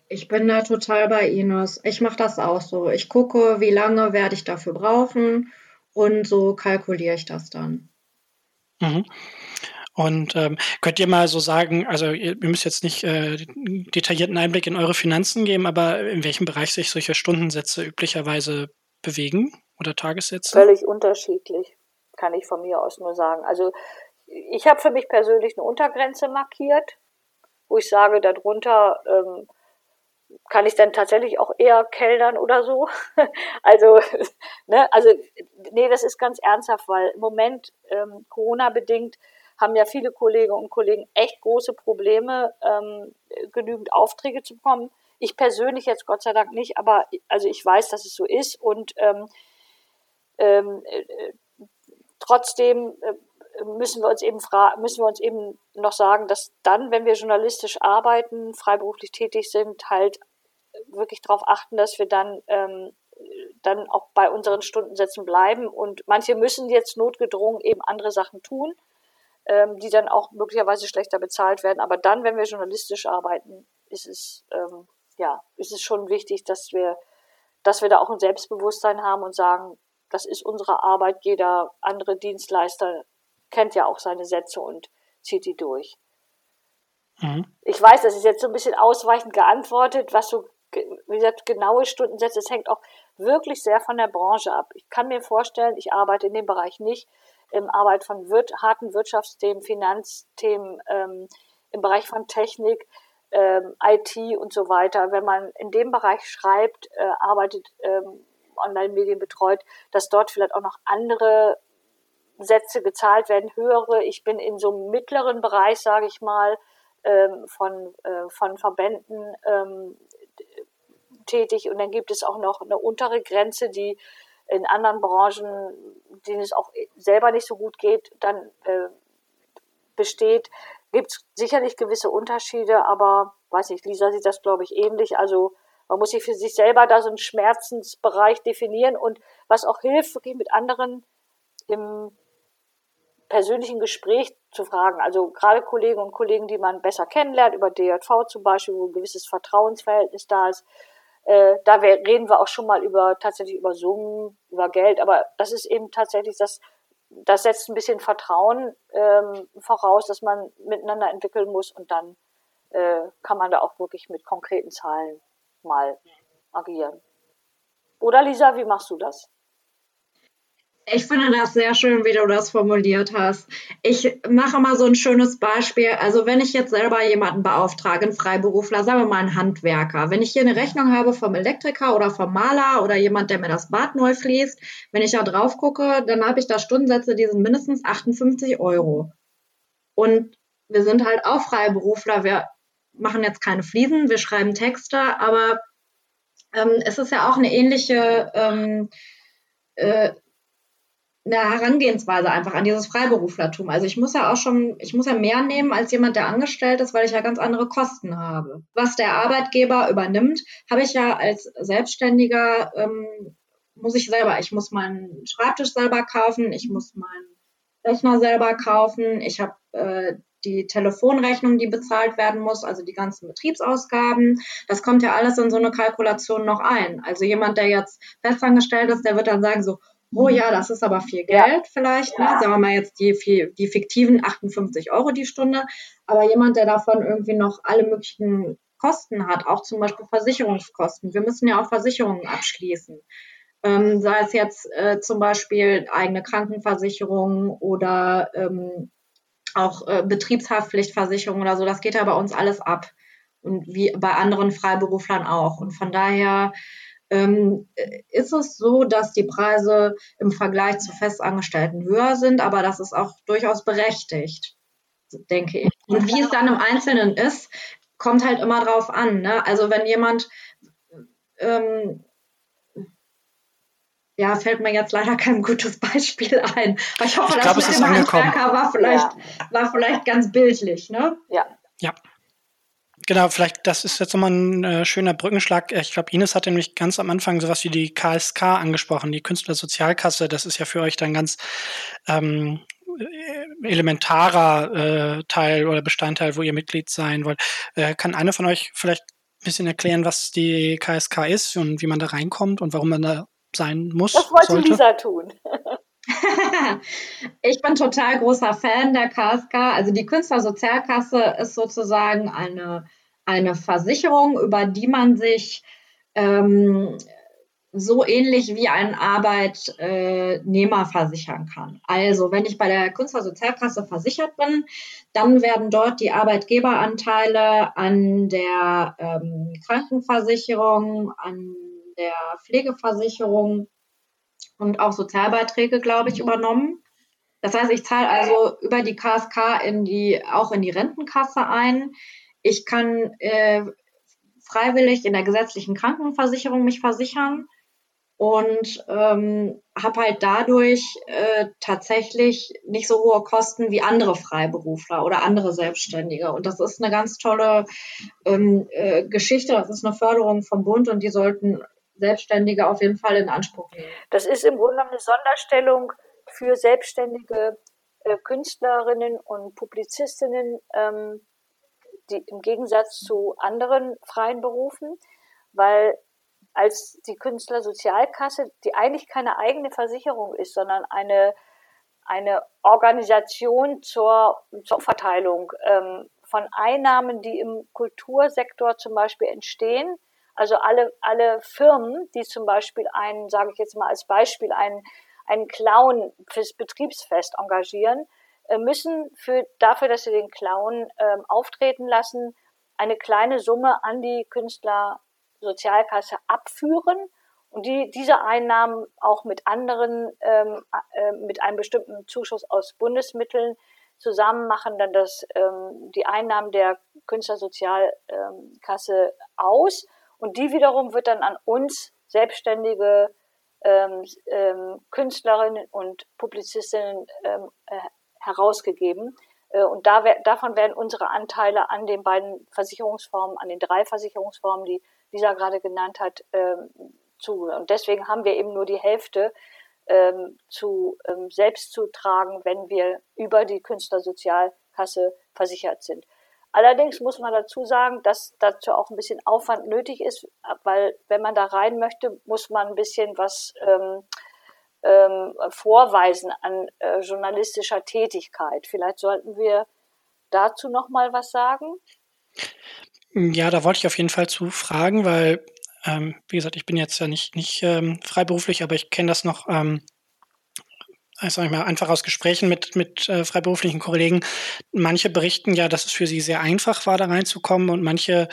Ich bin da total bei Ines. Ich mache das auch so. Ich gucke, wie lange werde ich dafür brauchen und so kalkuliere ich das dann.
Mhm. Und ähm, könnt ihr mal so sagen, also ihr, ihr müsst jetzt nicht äh, detaillierten Einblick in eure Finanzen geben, aber in welchem Bereich sich solche Stundensätze üblicherweise bewegen oder Tagessätze?
Völlig unterschiedlich, kann ich von mir aus nur sagen. Also ich habe für mich persönlich eine Untergrenze markiert, wo ich sage, darunter ähm, kann ich dann tatsächlich auch eher keldern oder so. also, ne, also, nee, das ist ganz ernsthaft, weil im Moment ähm, Corona-bedingt haben ja viele Kolleginnen und Kollegen echt große Probleme, ähm, genügend Aufträge zu bekommen. Ich persönlich jetzt Gott sei Dank nicht, aber also ich weiß, dass es so ist und ähm, ähm, äh, trotzdem äh, müssen wir uns eben fragen, müssen wir uns eben noch sagen, dass dann, wenn wir journalistisch arbeiten, freiberuflich tätig sind, halt wirklich darauf achten, dass wir dann ähm, dann auch bei unseren Stundensätzen bleiben. Und manche müssen jetzt notgedrungen eben andere Sachen tun, ähm, die dann auch möglicherweise schlechter bezahlt werden. Aber dann, wenn wir journalistisch arbeiten, ist es ähm, ja ist es schon wichtig, dass wir dass wir da auch ein Selbstbewusstsein haben und sagen, das ist unsere Arbeit. Jeder andere Dienstleister kennt ja auch seine Sätze und zieht die durch. Mhm. Ich weiß, das ist jetzt so ein bisschen ausweichend geantwortet, was so, wie gesagt, genaue Stundensätze, es hängt auch wirklich sehr von der Branche ab. Ich kann mir vorstellen, ich arbeite in dem Bereich nicht, im Arbeit von wir harten Wirtschaftsthemen, Finanzthemen, ähm, im Bereich von Technik, ähm, IT und so weiter. Wenn man in dem Bereich schreibt, äh, arbeitet, ähm, Online-Medien betreut, dass dort vielleicht auch noch andere Sätze gezahlt werden, höhere. Ich bin in so einem mittleren Bereich, sage ich mal, ähm, von, äh, von Verbänden ähm, tätig. Und dann gibt es auch noch eine untere Grenze, die in anderen Branchen, denen es auch selber nicht so gut geht, dann äh, besteht. Gibt es sicherlich gewisse Unterschiede, aber weiß nicht, Lisa sieht das, glaube ich, ähnlich. Also man muss sich für sich selber da so einen Schmerzensbereich definieren und was auch hilft, wirklich mit anderen im persönlichen Gespräch zu fragen. Also gerade Kollegen und Kollegen, die man besser kennenlernt, über DJV zum Beispiel, wo ein gewisses Vertrauensverhältnis da ist. Äh, da reden wir auch schon mal über tatsächlich über Summen, über Geld, aber das ist eben tatsächlich das, das setzt ein bisschen Vertrauen ähm, voraus, dass man miteinander entwickeln muss und dann äh, kann man da auch wirklich mit konkreten Zahlen mal agieren. Oder Lisa, wie machst du das?
Ich finde das sehr schön, wie du das formuliert hast. Ich mache mal so ein schönes Beispiel. Also wenn ich jetzt selber jemanden beauftrage, einen Freiberufler, sagen wir mal einen Handwerker, wenn ich hier eine Rechnung habe vom Elektriker oder vom Maler oder jemand, der mir das Bad neu fließt, wenn ich da drauf gucke, dann habe ich da Stundensätze, die sind mindestens 58 Euro. Und wir sind halt auch Freiberufler. Wir machen jetzt keine Fliesen, wir schreiben Texte, aber ähm, es ist ja auch eine ähnliche ähm, äh, eine Herangehensweise einfach an dieses Freiberuflertum. Also ich muss ja auch schon, ich muss ja mehr nehmen als jemand, der angestellt ist, weil ich ja ganz andere Kosten habe. Was der Arbeitgeber übernimmt, habe ich ja als Selbstständiger, ähm, muss ich selber, ich muss meinen Schreibtisch selber kaufen, ich muss meinen Rechner selber kaufen, ich habe äh, die Telefonrechnung, die bezahlt werden muss, also die ganzen Betriebsausgaben. Das kommt ja alles in so eine Kalkulation noch ein. Also jemand, der jetzt festangestellt ist, der wird dann sagen so, oh ja, das ist aber viel Geld ja. vielleicht, ne? sagen wir mal jetzt die, die fiktiven 58 Euro die Stunde, aber jemand, der davon irgendwie noch alle möglichen Kosten hat, auch zum Beispiel Versicherungskosten. Wir müssen ja auch Versicherungen abschließen. Ähm, sei es jetzt äh, zum Beispiel eigene Krankenversicherung oder ähm, auch äh, Betriebshaftpflichtversicherung oder so, das geht ja bei uns alles ab. Und wie bei anderen Freiberuflern auch. Und von daher ähm, ist es so, dass die Preise im Vergleich zu Festangestellten höher sind, aber das ist auch durchaus berechtigt, denke ich. Und wie es dann im Einzelnen ist, kommt halt immer drauf an. Ne? Also wenn jemand ähm, ja, fällt mir jetzt leider kein gutes Beispiel ein. Aber ich hoffe, ich
glaub, das mit dem Handwerker
war vielleicht, ja. war vielleicht ganz bildlich, ne?
Ja.
Ja. genau, vielleicht, das ist jetzt nochmal ein äh, schöner Brückenschlag. Ich glaube, Ines hat nämlich ganz am Anfang sowas wie die KSK angesprochen, die Künstlersozialkasse. Das ist ja für euch dann ganz ähm, äh, elementarer äh, Teil oder Bestandteil, wo ihr Mitglied sein wollt. Äh, kann einer von euch vielleicht ein bisschen erklären, was die KSK ist und wie man da reinkommt und warum man da sein muss?
Das wollte sollte? Lisa tun.
ich bin total großer Fan der KSK. Also die Künstlersozialkasse ist sozusagen eine, eine Versicherung, über die man sich ähm, so ähnlich wie ein Arbeitnehmer versichern kann. Also wenn ich bei der Künstlersozialkasse versichert bin, dann werden dort die Arbeitgeberanteile an der ähm, Krankenversicherung, an der Pflegeversicherung und auch Sozialbeiträge, glaube ich, übernommen. Das heißt, ich zahle also über die KSK in die, auch in die Rentenkasse ein. Ich kann äh, freiwillig in der gesetzlichen Krankenversicherung mich versichern und ähm, habe halt dadurch äh, tatsächlich nicht so hohe Kosten wie andere Freiberufler oder andere Selbstständige. Und das ist eine ganz tolle ähm, äh, Geschichte. Das ist eine Förderung vom Bund und die sollten Selbstständige auf jeden Fall in Anspruch nehmen.
Das ist im Grunde eine Sonderstellung für selbstständige äh, Künstlerinnen und Publizistinnen, ähm, die im Gegensatz zu anderen freien Berufen, weil als die Künstlersozialkasse, die eigentlich keine eigene Versicherung ist, sondern eine, eine Organisation zur, zur Verteilung ähm, von Einnahmen, die im Kultursektor zum Beispiel entstehen, also alle, alle Firmen, die zum Beispiel einen, sage ich jetzt mal als Beispiel, einen, einen Clown fürs Betriebsfest engagieren, äh, müssen für, dafür, dass sie den Clown ähm, auftreten lassen, eine kleine Summe an die Künstlersozialkasse abführen und die diese Einnahmen auch mit anderen, ähm, äh, mit einem bestimmten Zuschuss aus Bundesmitteln zusammen machen dann das, ähm, die Einnahmen der Künstlersozialkasse aus und die wiederum wird dann an uns selbstständige ähm, ähm, Künstlerinnen und Publizistinnen ähm, äh, herausgegeben. Äh, und da, davon werden unsere Anteile an den beiden Versicherungsformen, an den drei Versicherungsformen, die Lisa gerade genannt hat, ähm, zu. Und deswegen haben wir eben nur die Hälfte ähm, zu ähm, selbst zu tragen, wenn wir über die Künstlersozialkasse versichert sind. Allerdings muss man dazu sagen, dass dazu auch ein bisschen Aufwand nötig ist, weil wenn man da rein möchte, muss man ein bisschen was ähm, ähm, vorweisen an äh, journalistischer Tätigkeit. Vielleicht sollten wir dazu noch mal was sagen.
Ja, da wollte ich auf jeden Fall zu fragen, weil ähm, wie gesagt, ich bin jetzt ja nicht nicht ähm, freiberuflich, aber ich kenne das noch ähm, also ich mal, einfach aus Gesprächen mit, mit äh, freiberuflichen Kollegen, manche berichten ja, dass es für sie sehr einfach war, da reinzukommen und manche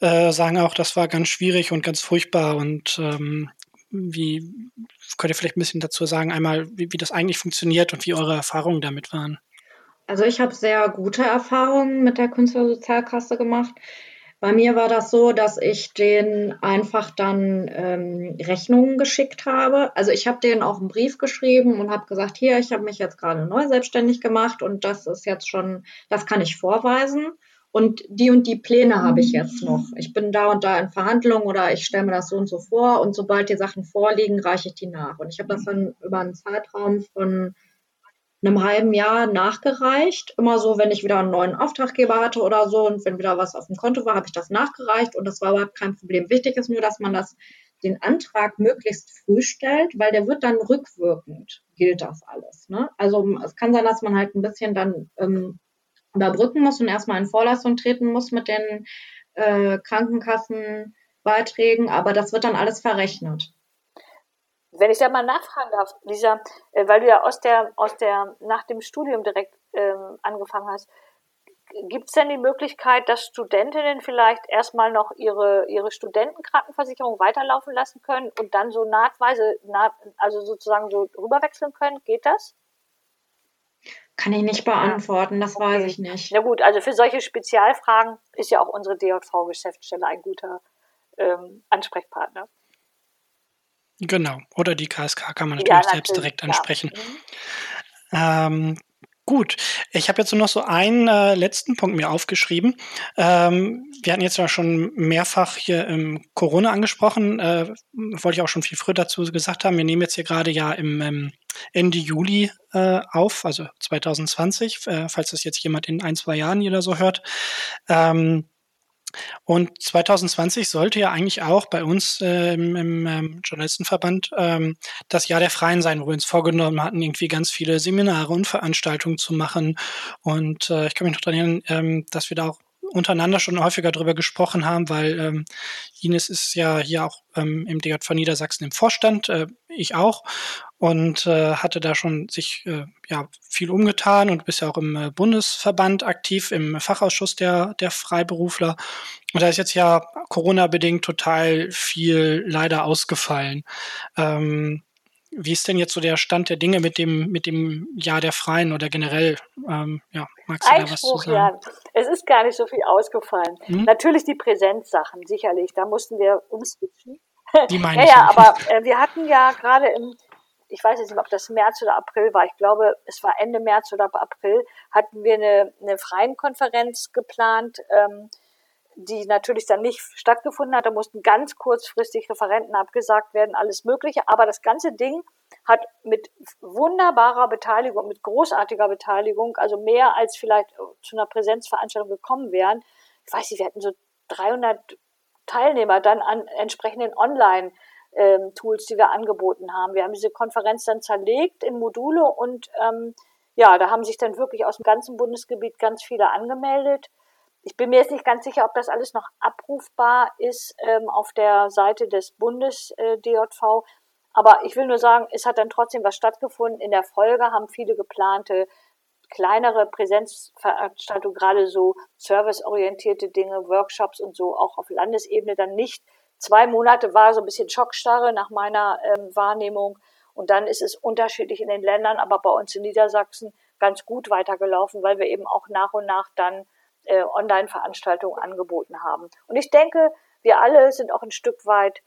äh, sagen auch, das war ganz schwierig und ganz furchtbar und ähm, wie könnt ihr vielleicht ein bisschen dazu sagen, einmal, wie, wie das eigentlich funktioniert und wie eure Erfahrungen damit waren?
Also ich habe sehr gute Erfahrungen mit der Künstlersozialkasse gemacht. Bei mir war das so, dass ich den einfach dann ähm, Rechnungen geschickt habe. Also ich habe denen auch einen Brief geschrieben und habe gesagt, hier, ich habe mich jetzt gerade neu selbstständig gemacht und das ist jetzt schon, das kann ich vorweisen. Und die und die Pläne habe ich jetzt noch. Ich bin da und da in Verhandlungen oder ich stelle mir das so und so vor und sobald die Sachen vorliegen, reiche ich die nach. Und ich habe das dann über einen Zeitraum von einem halben Jahr nachgereicht. Immer so, wenn ich wieder einen neuen Auftraggeber hatte oder so und wenn wieder was auf dem Konto war, habe ich das nachgereicht und das war überhaupt kein Problem. Wichtig ist nur, dass man das den Antrag möglichst früh stellt, weil der wird dann rückwirkend, gilt das alles. Ne? Also es kann sein, dass man halt ein bisschen dann ähm, überbrücken muss und erstmal in Vorleistung treten muss mit den äh, Krankenkassenbeiträgen, aber das wird dann alles verrechnet.
Wenn ich da mal nachfragen darf, Lisa, äh, weil du ja aus der, aus der, nach dem Studium direkt ähm, angefangen hast, gibt es denn die Möglichkeit, dass Studentinnen vielleicht erstmal noch ihre, ihre Studentenkrankenversicherung weiterlaufen lassen können und dann so nahtweise, naht, also sozusagen so rüberwechseln können? Geht das?
Kann ich nicht beantworten, das okay. weiß ich nicht.
Na gut, also für solche Spezialfragen ist ja auch unsere DJV-Geschäftsstelle ein guter ähm, Ansprechpartner.
Genau. Oder die KSK kann man natürlich ja, selbst direkt ansprechen. Ja. Mhm. Ähm, Gut, ich habe jetzt nur noch so einen äh, letzten Punkt mir aufgeschrieben. Ähm, wir hatten jetzt ja schon mehrfach hier ähm, Corona angesprochen, äh, wollte ich auch schon viel früher dazu gesagt haben. Wir nehmen jetzt hier gerade ja im ähm, Ende Juli äh, auf, also 2020, äh, falls das jetzt jemand in ein, zwei Jahren oder so hört. Ähm, und 2020 sollte ja eigentlich auch bei uns äh, im, im ähm, Journalistenverband ähm, das Jahr der Freien sein, wo wir uns vorgenommen hatten, irgendwie ganz viele Seminare und Veranstaltungen zu machen. Und äh, ich kann mich noch daran erinnern, ähm, dass wir da auch untereinander schon häufiger darüber gesprochen haben, weil ähm, Ines ist ja hier auch ähm, im DJV Niedersachsen im Vorstand, äh, ich auch, und äh, hatte da schon sich äh, ja viel umgetan und bist ja auch im äh, Bundesverband aktiv, im Fachausschuss der, der Freiberufler. Und da ist jetzt ja Corona-bedingt total viel leider ausgefallen. Ähm, wie ist denn jetzt so der Stand der Dinge mit dem, mit dem Jahr der Freien oder generell? Ähm, ja,
magst du Einspruch, da was zu sagen? Ja. Es ist gar nicht so viel ausgefallen. Hm? Natürlich die Präsenzsachen, sicherlich. Da mussten wir umswitchen.
Die meine
ja, ich. Ja, aber äh, wir hatten ja gerade im, ich weiß jetzt nicht, ob das März oder April war, ich glaube, es war Ende März oder April, hatten wir eine, eine freien Konferenz geplant. Ähm, die natürlich dann nicht stattgefunden hat. Da mussten ganz kurzfristig Referenten abgesagt werden, alles Mögliche. Aber das ganze Ding hat mit wunderbarer Beteiligung, mit großartiger Beteiligung, also mehr als vielleicht zu einer Präsenzveranstaltung gekommen wären. Ich weiß nicht, wir hatten so 300 Teilnehmer dann an entsprechenden Online- ähm, Tools, die wir angeboten haben. Wir haben diese Konferenz dann zerlegt in Module und ähm, ja, da haben sich dann wirklich aus dem ganzen Bundesgebiet ganz viele angemeldet. Ich bin mir jetzt nicht ganz sicher, ob das alles noch abrufbar ist ähm, auf der Seite des Bundes äh, DJV. Aber ich will nur sagen, es hat dann trotzdem was stattgefunden. In der Folge haben viele geplante kleinere Präsenzveranstaltungen, gerade so serviceorientierte Dinge, Workshops und so, auch auf Landesebene dann nicht. Zwei Monate war so ein bisschen Schockstarre nach meiner ähm, Wahrnehmung. Und dann ist es unterschiedlich in den Ländern, aber bei uns in Niedersachsen ganz gut weitergelaufen, weil wir eben auch nach und nach dann äh, Online-Veranstaltungen angeboten haben. Und ich denke, wir alle sind auch ein Stück weit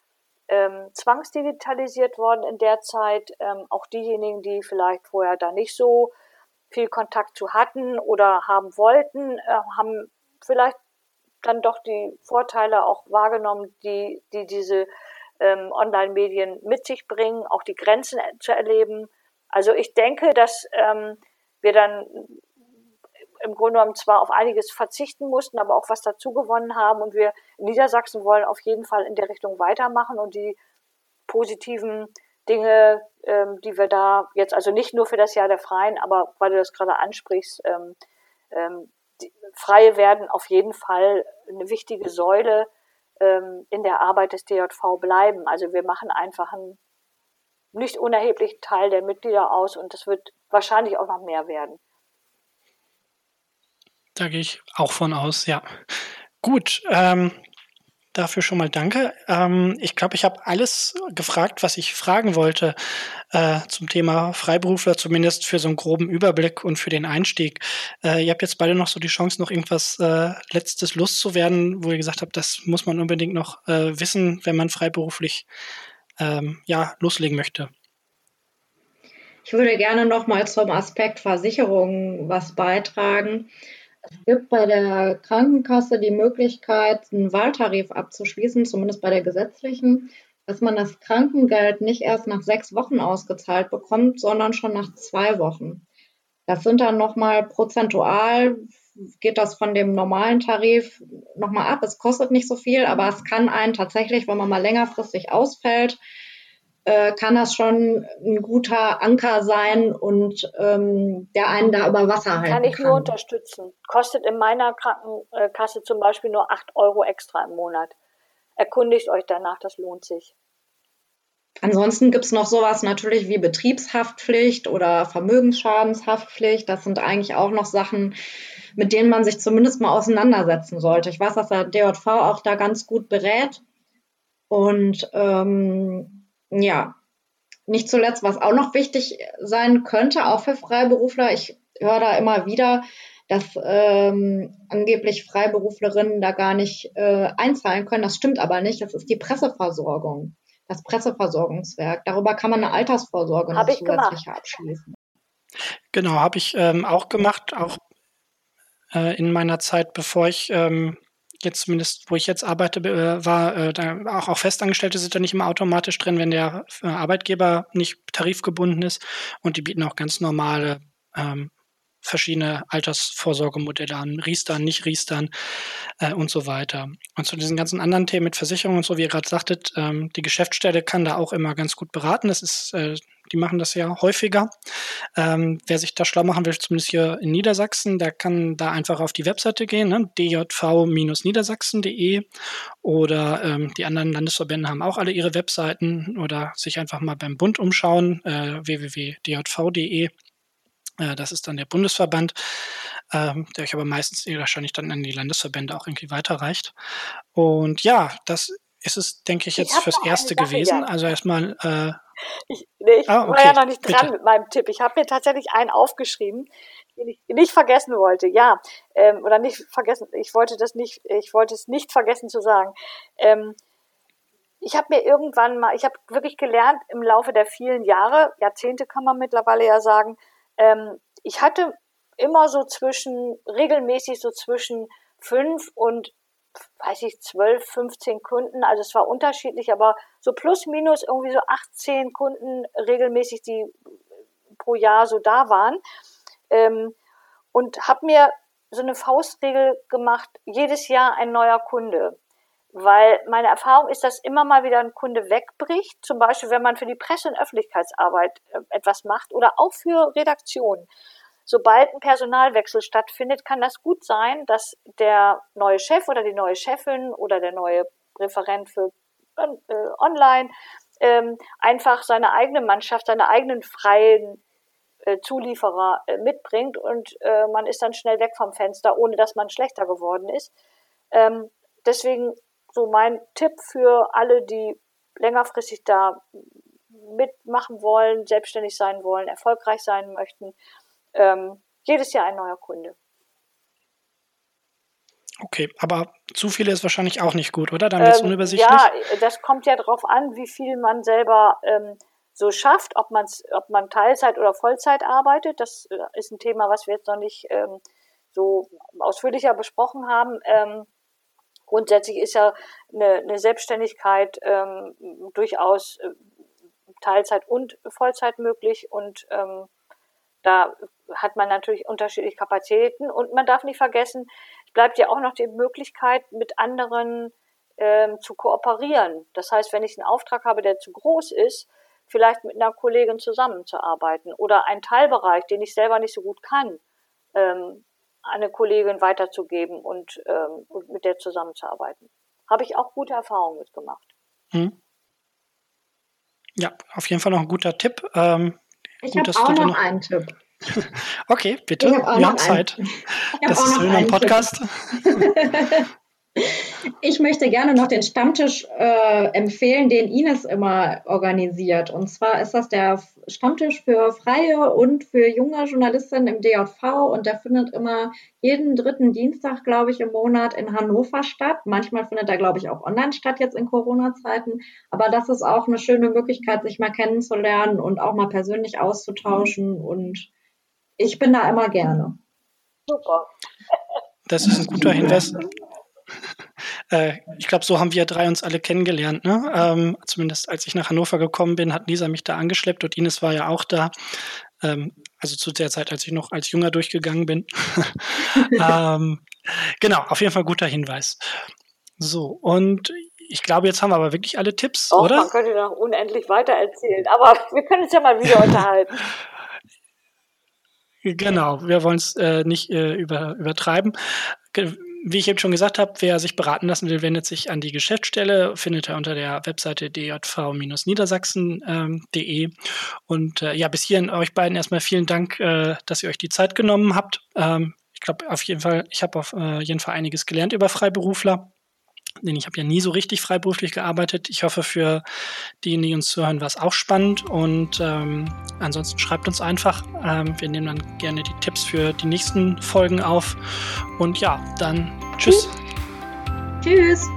ähm, zwangsdigitalisiert worden in der Zeit. Ähm, auch diejenigen, die vielleicht vorher da nicht so viel Kontakt zu hatten oder haben wollten, äh, haben vielleicht dann doch die Vorteile auch wahrgenommen, die, die diese ähm, Online-Medien mit sich bringen, auch die Grenzen zu erleben. Also ich denke, dass ähm, wir dann im Grunde genommen zwar auf einiges verzichten mussten, aber auch was dazu gewonnen haben. Und wir in Niedersachsen wollen auf jeden Fall in der Richtung weitermachen und die positiven Dinge, ähm, die wir da jetzt, also nicht nur für das Jahr der Freien, aber weil du das gerade ansprichst, ähm, ähm, Freie werden auf jeden Fall eine wichtige Säule ähm, in der Arbeit des DJV bleiben. Also wir machen einfach einen nicht unerheblichen Teil der Mitglieder aus und das wird wahrscheinlich auch noch mehr werden.
Da gehe ich auch von aus, ja. Gut, ähm, dafür schon mal danke. Ähm, ich glaube, ich habe alles gefragt, was ich fragen wollte äh, zum Thema Freiberufler, zumindest für so einen groben Überblick und für den Einstieg. Äh, ihr habt jetzt beide noch so die Chance, noch irgendwas äh, Letztes loszuwerden, wo ihr gesagt habt, das muss man unbedingt noch äh, wissen, wenn man freiberuflich ähm, ja, loslegen möchte.
Ich würde gerne noch mal zum Aspekt Versicherung was beitragen. Es gibt bei der Krankenkasse die Möglichkeit, einen Wahltarif abzuschließen, zumindest bei der gesetzlichen, dass man das Krankengeld nicht erst nach sechs Wochen ausgezahlt bekommt, sondern schon nach zwei Wochen. Das sind dann nochmal prozentual, geht das von dem normalen Tarif nochmal ab. Es kostet nicht so viel, aber es kann einen tatsächlich, wenn man mal längerfristig ausfällt, äh, kann das schon ein guter Anker sein und ähm, der einen da über Wasser halten
kann. Kann ich nur unterstützen. Kostet in meiner Krankenkasse zum Beispiel nur 8 Euro extra im Monat. Erkundigt euch danach, das lohnt sich.
Ansonsten gibt es noch sowas natürlich wie Betriebshaftpflicht oder Vermögensschadenshaftpflicht. Das sind eigentlich auch noch Sachen, mit denen man sich zumindest mal auseinandersetzen sollte. Ich weiß, dass der DJV auch da ganz gut berät. Und ähm, ja, nicht zuletzt, was auch noch wichtig sein könnte, auch für Freiberufler, ich höre da immer wieder, dass ähm, angeblich Freiberuflerinnen da gar nicht äh, einzahlen können. Das stimmt aber nicht. Das ist die Presseversorgung, das Presseversorgungswerk. Darüber kann man eine Altersvorsorge noch zusätzlich abschließen.
Genau, habe ich ähm, auch gemacht, auch äh, in meiner Zeit, bevor ich ähm, jetzt zumindest, wo ich jetzt arbeite, äh, war, äh, da auch, auch Festangestellte sind da nicht immer automatisch drin, wenn der äh, Arbeitgeber nicht tarifgebunden ist. Und die bieten auch ganz normale ähm, verschiedene Altersvorsorgemodelle an, Riestern, nicht Riestern äh, und so weiter. Und zu diesen ganzen anderen Themen mit Versicherungen und so, wie ihr gerade sagtet, ähm, die Geschäftsstelle kann da auch immer ganz gut beraten. Das ist, äh, die machen das ja häufiger. Ähm, wer sich da schlau machen will, zumindest hier in Niedersachsen, der kann da einfach auf die Webseite gehen, ne? djv-niedersachsen.de oder ähm, die anderen Landesverbände haben auch alle ihre Webseiten oder sich einfach mal beim Bund umschauen, äh, www.djv.de äh, das ist dann der Bundesverband, ähm, der euch aber meistens wahrscheinlich dann an die Landesverbände auch irgendwie weiterreicht. Und ja, das ist es, denke ich, jetzt ich fürs Erste gewesen. Also erstmal.
Ich, nee, ich ah, okay, war ja noch nicht dran bitte. mit meinem Tipp. Ich habe mir tatsächlich einen aufgeschrieben, den ich nicht vergessen wollte. Ja, ähm, oder nicht vergessen. Ich wollte das nicht. Ich wollte es nicht vergessen zu sagen. Ähm, ich habe mir irgendwann mal, ich habe wirklich gelernt im Laufe der vielen Jahre, Jahrzehnte kann man mittlerweile ja sagen, ähm, ich hatte immer so zwischen, regelmäßig so zwischen fünf und, weiß ich, zwölf, 15 Kunden. Also es war unterschiedlich, aber so plus minus irgendwie so 18 Kunden regelmäßig, die pro Jahr so da waren. Ähm, und habe mir so eine Faustregel gemacht, jedes Jahr ein neuer Kunde. Weil meine Erfahrung ist, dass immer mal wieder ein Kunde wegbricht, zum Beispiel wenn man für die Presse- und Öffentlichkeitsarbeit äh, etwas macht oder auch für Redaktionen. Sobald ein Personalwechsel stattfindet, kann das gut sein, dass der neue Chef oder die neue Chefin oder der neue Referent für äh, online ähm, einfach seine eigene Mannschaft, seine eigenen freien äh, Zulieferer äh, mitbringt und äh, man ist dann schnell weg vom Fenster, ohne dass man schlechter geworden ist. Ähm, deswegen so mein Tipp für alle, die längerfristig da mitmachen wollen, selbstständig sein wollen, erfolgreich sein möchten. Ähm, jedes Jahr ein neuer Kunde.
Okay, aber zu viele ist wahrscheinlich auch nicht gut, oder? Dann wird es ähm, unübersichtlich.
Ja, das kommt ja darauf an, wie viel man selber ähm, so schafft, ob, man's, ob man Teilzeit oder Vollzeit arbeitet. Das äh, ist ein Thema, was wir jetzt noch nicht ähm, so ausführlicher besprochen haben. Ähm, grundsätzlich ist ja eine, eine Selbstständigkeit ähm, durchaus äh, Teilzeit und Vollzeit möglich und ähm, da hat man natürlich unterschiedliche Kapazitäten und man darf nicht vergessen, es bleibt ja auch noch die Möglichkeit, mit anderen ähm, zu kooperieren. Das heißt, wenn ich einen Auftrag habe, der zu groß ist, vielleicht mit einer Kollegin zusammenzuarbeiten oder einen Teilbereich, den ich selber nicht so gut kann, ähm, eine Kollegin weiterzugeben und, ähm, und mit der zusammenzuarbeiten. Habe ich auch gute Erfahrungen mitgemacht. Hm.
Ja, auf jeden Fall noch ein guter Tipp. Ähm,
ich habe auch noch, noch einen Tipp.
Okay, bitte. Wir haben Zeit. Das ist ein Podcast.
Ich möchte gerne noch den Stammtisch äh, empfehlen, den Ines immer organisiert. Und zwar ist das der Stammtisch für freie und für junge Journalistinnen im DJV und der findet immer jeden dritten Dienstag, glaube ich, im Monat in Hannover statt. Manchmal findet er, glaube ich, auch online statt jetzt in Corona-Zeiten. Aber das ist auch eine schöne Möglichkeit, sich mal kennenzulernen und auch mal persönlich auszutauschen. Und ich bin da immer gerne.
Super.
Das ist ein guter Hinweis. Äh, ich glaube, so haben wir drei uns alle kennengelernt. Ne? Ähm, zumindest als ich nach Hannover gekommen bin, hat Lisa mich da angeschleppt und Ines war ja auch da. Ähm, also zu der Zeit, als ich noch als Junger durchgegangen bin. ähm, genau, auf jeden Fall guter Hinweis. So, und ich glaube, jetzt haben wir aber wirklich alle Tipps,
Och,
oder?
Man könnte noch unendlich weiter erzählen, aber wir können uns ja mal wieder unterhalten.
Genau, wir wollen es äh, nicht äh, über, übertreiben wie ich eben schon gesagt habe, wer sich beraten lassen will, wendet sich an die Geschäftsstelle, findet er unter der Webseite djv-niedersachsen.de. Ähm, Und äh, ja, bis hierhin euch beiden erstmal vielen Dank, äh, dass ihr euch die Zeit genommen habt. Ähm, ich glaube auf jeden Fall, ich habe auf äh, jeden Fall einiges gelernt über Freiberufler. Denn ich habe ja nie so richtig freiberuflich gearbeitet. Ich hoffe, für diejenigen, die uns zuhören, war es auch spannend. Und ähm, ansonsten schreibt uns einfach. Ähm, wir nehmen dann gerne die Tipps für die nächsten Folgen auf. Und ja, dann tschüss.
Tschüss.